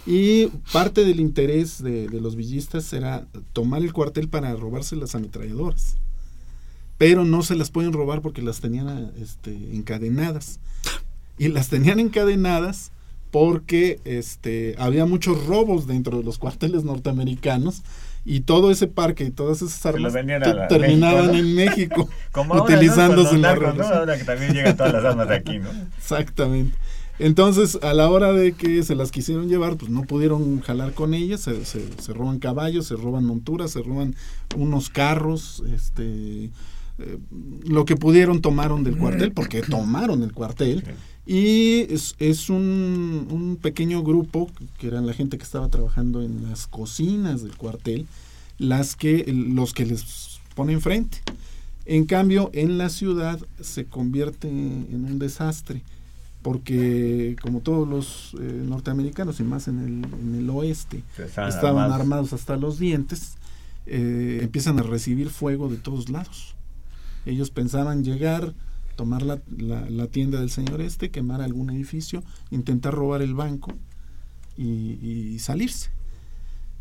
Y parte del interés de, de los villistas era tomar el cuartel para robarse las ametralladoras. Pero no se las pueden robar porque las tenían este, encadenadas. Y las tenían encadenadas porque este, había muchos robos dentro de los cuarteles norteamericanos y todo ese parque y todas esas armas terminaban México, ¿no? en México *laughs* Como ahora, utilizándose ¿no? En la ¿no? Ahora que también llegan todas las armas de aquí, ¿no? Exactamente. Entonces, a la hora de que se las quisieron llevar, pues no pudieron jalar con ellas, se, se- se roban caballos, se roban monturas, se roban unos carros, este, eh, lo que pudieron tomaron del cuartel, porque tomaron el cuartel, y es, es un, un pequeño grupo, que eran la gente que estaba trabajando en las cocinas del cuartel, las que, los que les ponen frente. En cambio, en la ciudad se convierte en un desastre, porque como todos los eh, norteamericanos, y más en el, en el oeste, Estaban armados hasta los dientes, eh, empiezan a recibir fuego de todos lados. Ellos pensaban llegar, tomar la, la- la tienda del señor este, quemar algún edificio, intentar robar el banco y, salirse.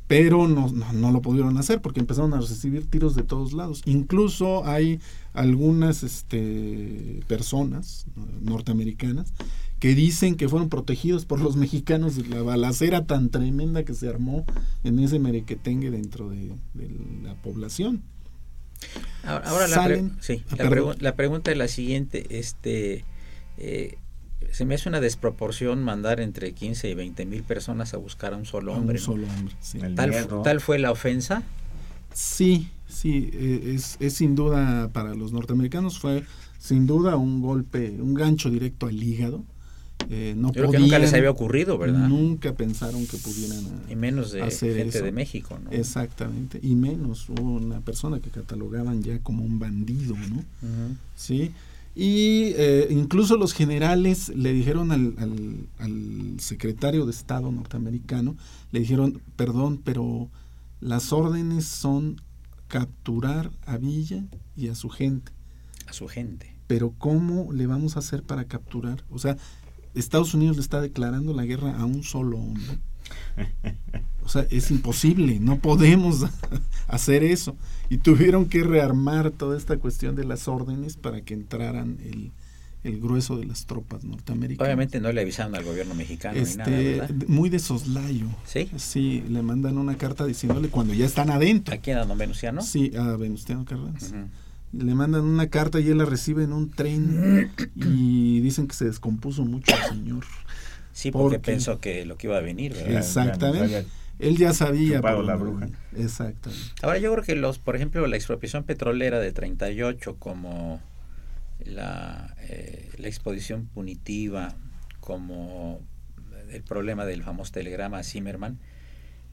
pero no, no, lo pudieron hacer porque empezaron a recibir tiros de todos lados. Incluso hay algunas este, personas norteamericanas que dicen que fueron protegidos por los mexicanos de la balacera tan tremenda que se armó en ese merequetengue dentro de, de la población. Ahora, la, sí, ah, la, la, pregunta es la siguiente, este, eh, se me hace una desproporción mandar entre 15 y 20 mil personas a buscar a un solo hombre. un solo hombre, sí. ¿Tal, fue la ofensa? Sí, sí, e, es, es, sin duda para los norteamericanos fue sin duda un golpe, un gancho directo al hígado. Eh, no Yo creo que nunca les había ocurrido, ¿verdad? Nunca pensaron que pudieran y menos de gente de México, ¿no? Exactamente, y menos una persona que catalogaban ya como un bandido, ¿no? Sí, y eh, incluso los generales le dijeron al, al, secretario de Estado norteamericano, le dijeron, perdón, pero las órdenes son capturar a Villa y a su gente. A su gente. Pero ¿cómo le vamos a hacer para capturar? O sea, Estados Unidos le está declarando la guerra a un solo hombre. O sea, es imposible, no podemos *laughs* hacer eso. Y tuvieron que rearmar toda esta cuestión de las órdenes para que entraran el, el grueso de las tropas norteamericanas. Obviamente no le avisaron al gobierno mexicano ni nada, este, ¿verdad? Muy de soslayo. ¿Sí? Sí, le mandan una carta diciéndole cuando ya están adentro. ¿A quién? ¿A don Venustiano? Sí, a Venustiano Carranza. Le mandan una carta y él la recibe en un tren *clears throat* y dicen que se descompuso mucho el señor. Sí, porque, pensó que lo que iba a venir, ¿verdad? Exactamente. Él ya sabía. la bruja. Exactamente. Ahora yo creo que los, por ejemplo, la expropiación petrolera de 38 como la, eh, la exposición punitiva, como el problema del famoso telegrama a Zimmerman,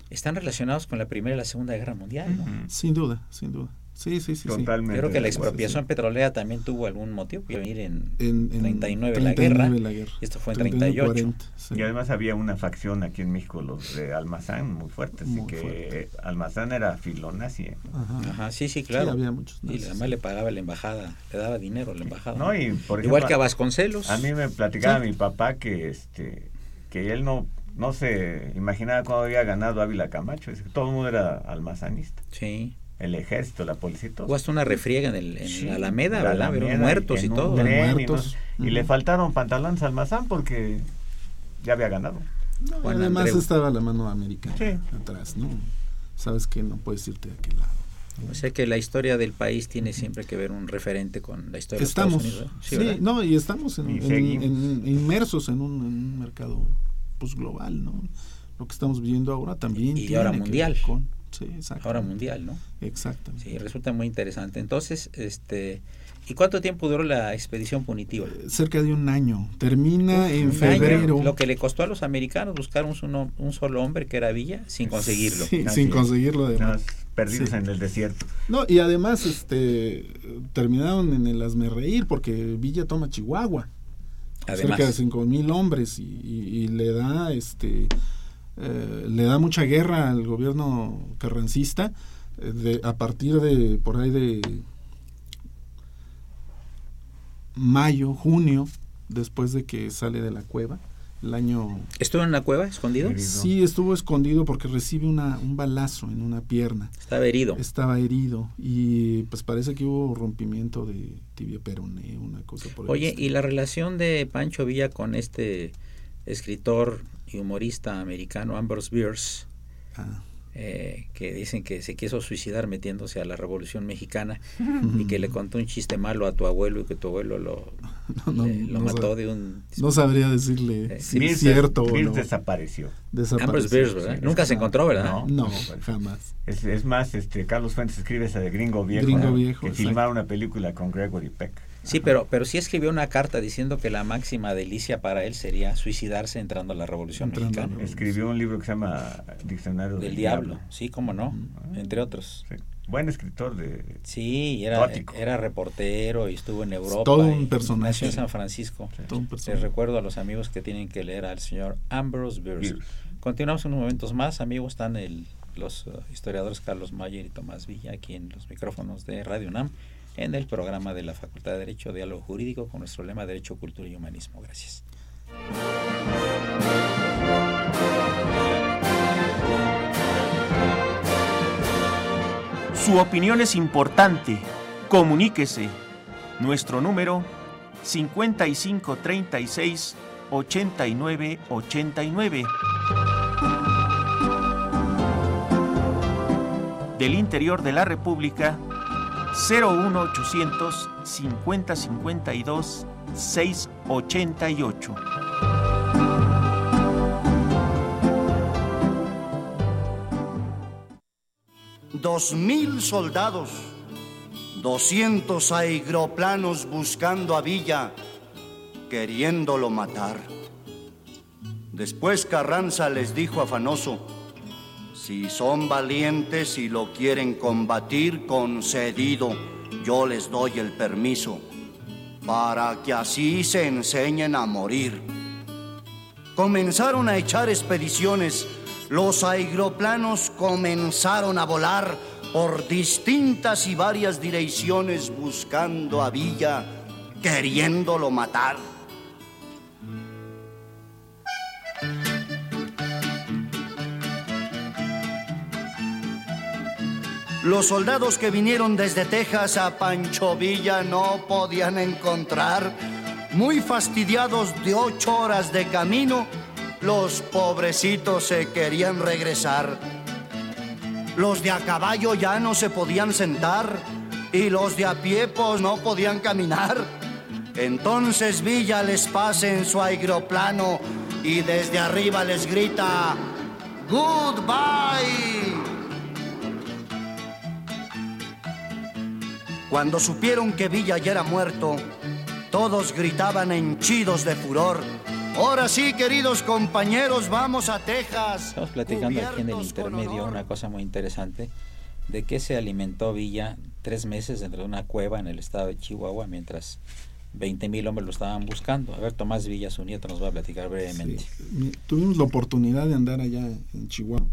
están relacionados con la Primera y la Segunda Guerra Mundial, ¿no? Sin duda, sin duda. Sí, sí, sí. Totalmente. Creo que la expropiación petrolera también tuvo algún motivo. Iba a venir en, en, 39, la, guerra, Y esto fue en 38. Y además había una facción aquí en México, los de Almazán, muy fuertes. Así que Almazán era filonazi. ¿eh? Ajá. sí, sí, claro. había muchos y además le pagaba la embajada, le daba dinero a la embajada. No, y por Igual que a Vasconcelos. A mí me platicaba mi papá que, este, que él no no se imaginaba cuando había ganado Ávila Camacho. Todo el mundo era almazanista. Sí el ejército, la policía y todo. Hubo hasta una refriega en, el, en la Alameda, ¿verdad? muertos y todo. y, le faltaron pantalones al Mazán porque ya había ganado. además estaba la mano americana atrás, ¿no? Sabes que no puedes irte de aquel lado. O sea que la historia del país tiene siempre que ver un referente con la historia estamos, de Estados Unidos. Sí, no, y estamos en, inmersos en un, mercado pues global, ¿no? Lo que estamos viviendo ahora también. Y ahora mundial. Con, ahora mundial, ¿no? Exacto. Sí, resulta muy interesante. Entonces, este, ¿y cuánto tiempo duró la expedición punitiva? Eh, cerca de un año. Termina en febrero. Lo que le costó a los americanos buscar un, un, solo hombre que era Villa sin conseguirlo. sin conseguirlo además. perdidos en el desierto. No, y además este terminaron en el reír porque Villa toma Chihuahua. Cerca de cinco mil hombres y, y le da este eh, le da mucha guerra al gobierno carrancista eh, de, a partir de por ahí de mayo, junio, después de que sale de la cueva. El año... ¿Estuvo en la cueva, escondido? Sí, estuvo escondido porque recibe una, un balazo en una pierna. Estaba herido. Estaba herido y pues parece que hubo rompimiento de tibia peroné, una cosa por Oye, ¿y la relación de Pancho Villa con este escritor y humorista americano Ambrose Bierce, ah. eh, que dicen que se quiso suicidar metiéndose a la Revolución Mexicana *laughs* y que le contó un chiste malo a tu abuelo y que tu abuelo lo, *laughs* lo mató de un... No sabría decirle eh, si es cierto o no. desapareció. Ambrose Bierce, ¿verdad? Nunca se encontró, ¿verdad? No, jamás. Es, es, más, este Carlos Fuentes escribe esa de Gringo Viejo, Gringo Viejo que filmar una película con Gregory Peck. Sí, pero, pero sí escribió una carta diciendo que la máxima delicia para él sería suicidarse entrando a la Revolución Mexicana. Escribió un libro que se llama Diccionario del, Diablo. Sí, cómo no, entre otros. Buen escritor de... Sí, era, era reportero y estuvo en Europa. Todo un personaje. Nació en San Francisco. Les recuerdo a los amigos que tienen que leer al señor Ambrose Bierce. Continuamos unos momentos más. Amigos, están el, los uh, historiadores Carlos Mayer y Tomás Villa aquí en los micrófonos de Radio UNAM en el programa de la Facultad de Derecho Diálogo Jurídico con nuestro lema Derecho, Cultura y Humanismo. Gracias. Su opinión es importante. Comuníquese. Nuestro número 5536 8989. Del interior de la República 01800 5052 688. Dos mil soldados, doscientos aeroplanos buscando a Villa, queriéndolo matar. Después Carranza les dijo afanoso, si son valientes y lo quieren combatir concedido, yo les doy el permiso, para que así se enseñen a morir. Comenzaron a echar expediciones los aeroplanos comenzaron a volar por distintas y varias direcciones buscando a Villa, queriéndolo matar. Los soldados que vinieron desde Texas a Pancho Villa no podían encontrar, muy fastidiados de ocho horas de camino, los pobrecitos se querían regresar. Los de a caballo ya no se podían sentar y los de a pie pues no podían caminar. Entonces Villa les pasa en su aeroplano y desde arriba les grita, Goodbye. Cuando supieron que Villa ya era muerto, todos gritaban henchidos de furor. Ahora sí, queridos compañeros, vamos a Texas. Estamos platicando aquí en el intermedio una cosa muy interesante de que se alimentó Villa tres meses dentro de una cueva en el estado de Chihuahua mientras 20 mil hombres lo estaban buscando. A ver, Tomás Villa, su nieto, nos va a platicar brevemente. Tuvimos la oportunidad de andar allá en Chihuahua.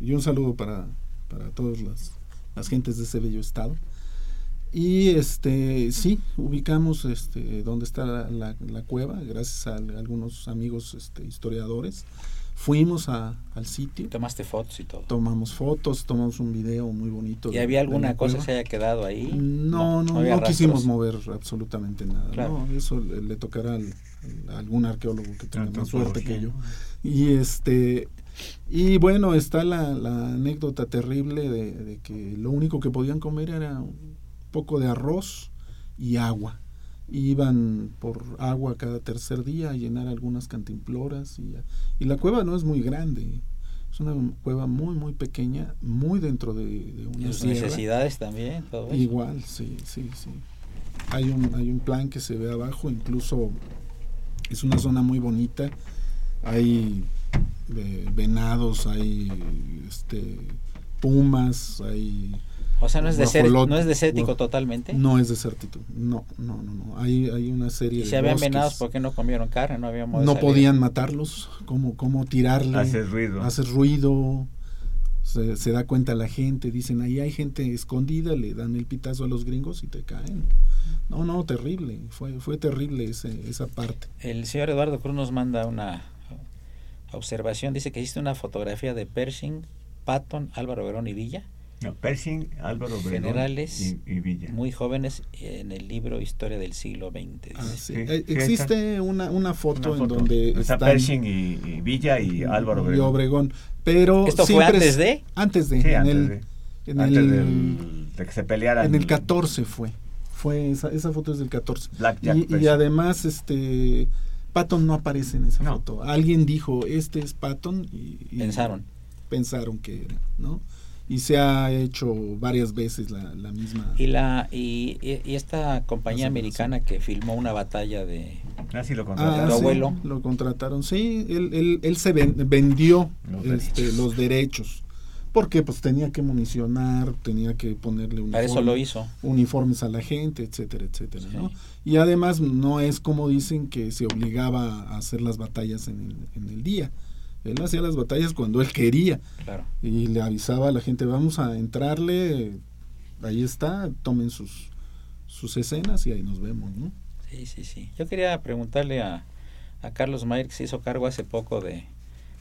Y un saludo para, para todas las, las gentes de ese bello estado. Y este sí, ubicamos este dónde está la, cueva, gracias a, algunos amigos este, historiadores. Fuimos a, al sitio. ¿Tomaste fotos y todo? Tomamos fotos, tomamos un video muy bonito. ¿Y había alguna cosa que se haya quedado ahí? No, no, no, quisimos mover absolutamente nada. eso le, tocará a algún arqueólogo que tenga más suerte que yo. Y este y bueno, está la, anécdota terrible de, de, que lo único que podían comer era poco de arroz y agua. Iban por agua cada tercer día a llenar algunas cantimploras y, y la cueva no es muy grande. Es una cueva muy, muy pequeña, muy dentro de, de una necesidades también? Igual, sí, sí, sí. Hay un, hay un plan que se ve abajo, incluso es una zona muy bonita. Hay eh, venados, hay este, pumas, hay o sea, no es, no es desértico totalmente. No es desértico, no, no, no, no. Hay, hay una serie ¿Y de. si habían venados, ¿por qué no comieron carne? No habíamos. No podían matarlos, ¿cómo, cómo tirarle? Hacer ruido. Hacer ruido. Se, se, da cuenta la gente, dicen ahí hay gente escondida, le dan el pitazo a los gringos y te caen. No, no, terrible, fue, fue terrible ese, esa parte. El señor Eduardo Cruz nos manda una observación, dice que existe una fotografía de Pershing, Patton, Álvaro Verón y Villa no, Pershing, Álvaro Generales y, Villa. muy jóvenes en el libro Historia del siglo XX. Ah, eh, existe una, una, foto en donde está Pershing y, Villa y Álvaro Obregón. Y Obregón. Pero ¿Esto fue antes de? Antes de. en antes, el, de, en el, de que se pelearan. En el 14 fue. fue esa, esa foto es del 14. y, y, además, este Patton no aparece en esa foto. Alguien dijo, este es Patton. Y, pensaron. Pensaron que era, ¿no? Y se ha hecho varias veces la, la misma. Y la y, y esta compañía americana que filmó una batalla de ah, lo contrataron. Ah, abuelo. lo contrataron, sí, él, él, él se vendió los, este, derechos. los derechos. Porque pues tenía que municionar, tenía que ponerle uniformes, eso lo hizo. uniformes a la gente, etcétera, etcétera. ¿no? Y además no es como dicen que se obligaba a hacer las batallas en el, en el día él hacía las batallas cuando él quería. Y le avisaba a la gente, vamos a entrarle, ahí está, tomen sus, sus escenas y ahí nos vemos, ¿no? Sí, sí, sí. Yo quería preguntarle a, a Carlos Mayer, que se hizo cargo hace poco de,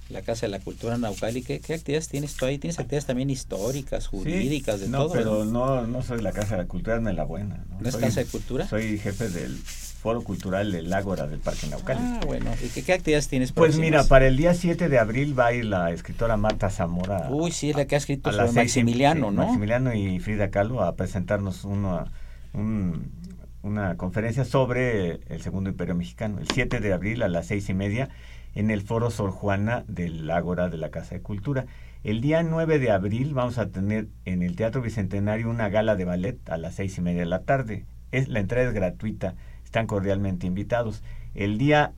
la Casa de la Cultura Naucali. ¿Qué, qué actividades tienes tú ahí? ¿Tienes actividades también históricas, jurídicas, de no, todo? pero no, no soy la Casa de la Cultura, es la buena. ¿no? ¿No es Soy- Casa de Cultura? Soy jefe del Foro Cultural del Ágora del Parque Naucali. Ah, bueno. ¿Y qué, qué actividades tienes Pues próximas? mira, para el día 7 de abril va a ir la escritora Marta Zamora. Uy, sí, es la que ha escrito a sobre Maximiliano, sí, ¿no? Maximiliano y Frida Kahlo a presentarnos una, un- una conferencia sobre el Segundo Imperio Mexicano, el 7 de abril a las seis y media en el Foro Sor Juana del Ágora de la Casa de Cultura. El día 9 de abril vamos a tener en el Teatro Bicentenario una gala de ballet a las seis y media de la tarde. Es, la entrada es gratuita, están cordialmente invitados. El día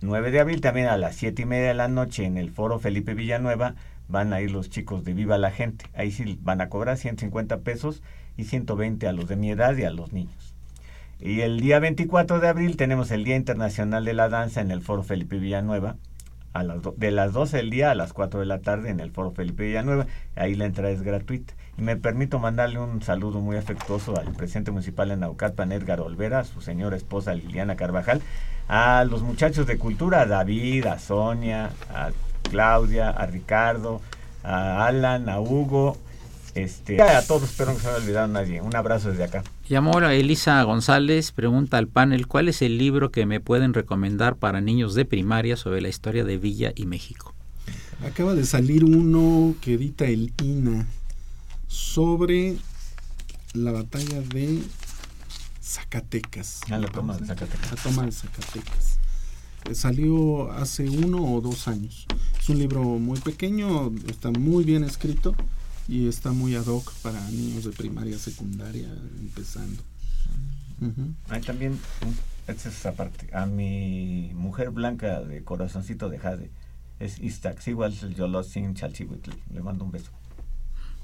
9 de abril también a las 7 y media de la noche en el Foro Felipe Villanueva van a ir los chicos de Viva la Gente. Ahí sí van a cobrar 150 pesos y 120 a los de mi edad y a los niños. Y el día 24 de abril tenemos el Día Internacional de la Danza en el Foro Felipe Villanueva. A las de las 12 del día a las 4 de la tarde en el Foro Felipe Villanueva. Ahí la entrada es gratuita. Y me permito mandarle un saludo muy afectuoso al presidente municipal de Naucalpan, Edgar Olvera, a su señora esposa Liliana Carvajal, a los muchachos de cultura, a David, a Sonia, a Claudia, a Ricardo, a Alan, a Hugo, este, a todos, espero que no se me haya olvidado nadie. Un abrazo desde acá. Llamó a Elisa González, pregunta al panel, ¿cuál es el libro que me pueden recomendar para niños de primaria sobre la historia de Villa y México? Acaba de salir uno que edita el INA sobre la batalla de Zacatecas. Ah, la toma de Zacatecas. La toma de Zacatecas. Eh, Salió hace uno o dos años. Es un libro muy pequeño, está muy bien escrito y está muy ad hoc para niños de primaria, secundaria, empezando. Hay también, esta es esa parte, a mi mujer blanca de corazoncito de jade, es Iztaccíhuatl Yolotzin Chalchihuitl. Le mando un beso.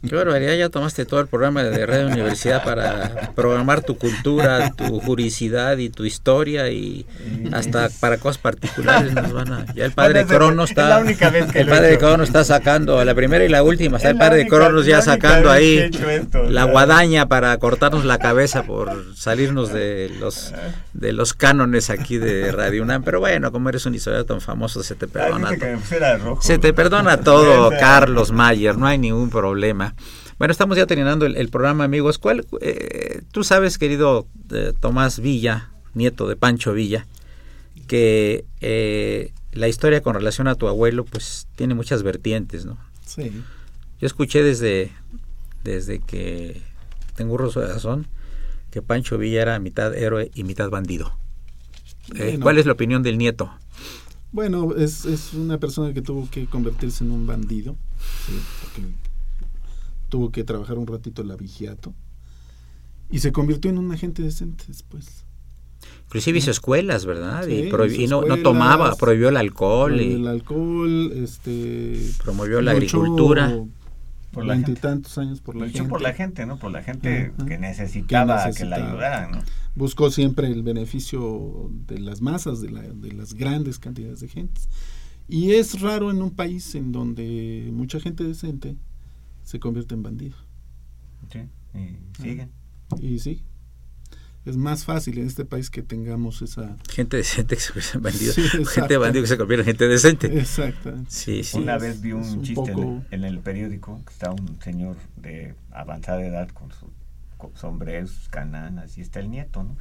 Qué barbaridad, ya tomaste todo el programa de Radio Universidad para programar tu cultura, tu juricidad y tu historia y hasta para cosas particulares nos van a... Ya el padre es la está... El padre hecho. Cronos está sacando la primera y la última, está Es el padre Cronos ya sacando ahí la guadaña para cortarnos la cabeza por salirnos de los de los cánones aquí de Radio UNAM, pero bueno, como eres un historiador tan famoso se te perdona todo. Se te perdona todo, Carlos Mayer, no hay ningún problema. Bueno, estamos ya terminando el, el programa, amigos. ¿Cuál, eh, tú sabes, querido eh, Tomás Villa, nieto de Pancho Villa, que eh, la historia con relación a tu abuelo, pues tiene muchas vertientes, ¿no? Sí. Yo escuché desde, desde que tengo uso de razón que Pancho Villa era mitad héroe y mitad bandido. Bueno. ¿Cuál es la opinión del nieto? Bueno, es, es una persona que tuvo que convertirse en un bandido, ¿sí? porque tuvo que trabajar un ratito en la vigiato y se convirtió en un agente decente después. Inclusive hizo escuelas, ¿verdad? Sí, y prohibi- hizo y no, no tomaba, prohibió el alcohol Prohibió y el alcohol, este promovió la agricultura. Por la gente. veintitantos años por la Luchó gente. por la gente, ¿no? Por la gente Ajá. que necesitaba que, necesitaba. la ayudaran, ¿no? Buscó siempre el beneficio de las masas, de, la- de las grandes cantidades de gente. Y es raro en un país en donde mucha gente decente se convierte en bandido. Sí, y siguen. Y sí, es más fácil en este país que tengamos esa... Gente decente que se convierte en bandido. Sí, gente exacto. bandido que se convierte en gente decente. Exactamente. Sí, sí. Una es- vez vi un, chiste en, poco- el, en el periódico que está un señor de avanzada edad con su con sombreros, sus cananas, y está el nieto, ¿no?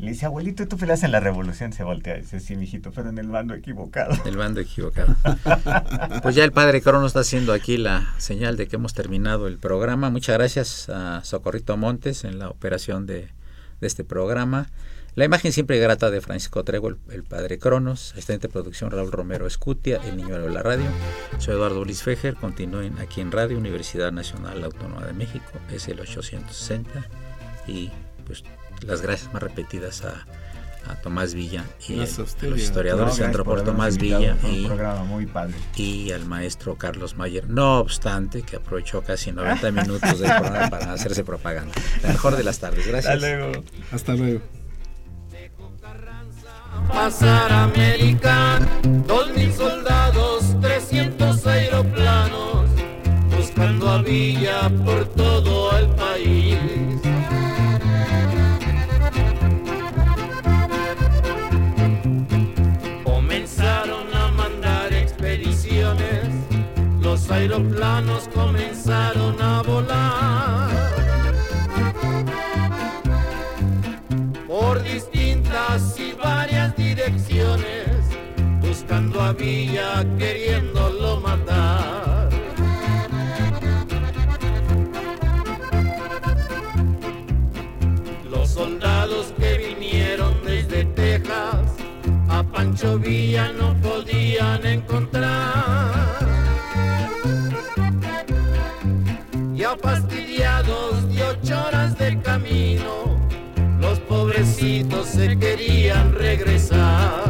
Le dice, abuelito, ¿tú peleas en la revolución? Se voltea y dice, sí, mijito, pero en el bando equivocado. El bando equivocado. *laughs* Pues ya el padre Crono está haciendo aquí la señal de que hemos terminado el programa. Muchas gracias a Socorrito Montes en la operación de, este programa. La imagen siempre grata de Francisco Trego, el, el padre Cronos, asistente de producción Raúl Romero Escutia, el niño de la radio. Soy Eduardo Luis Fejer, continúen aquí en Radio Universidad Nacional Autónoma de México, es el 860 y pues las gracias más repetidas a, a Tomás Villa y Gracias a los historiadores No, de gracias por Tomás Villa y programa muy padre. y al maestro Carlos Mayer, no obstante que aprovechó casi 90 *laughs* minutos del programa para hacerse propaganda. La mejor de las tardes, gracias. Hasta luego. Hasta luego. pasar América, dos mil soldados, 300 aeroplanos, buscando a Villa por todo el país. Aeroplanos comenzaron a volar por distintas y varias direcciones, buscando a Villa, queriéndolo matar. Los soldados que vinieron desde Texas a Pancho Villa no podían encontrar. Ya fastidiados de ocho horas de camino, los pobrecitos se querían regresar.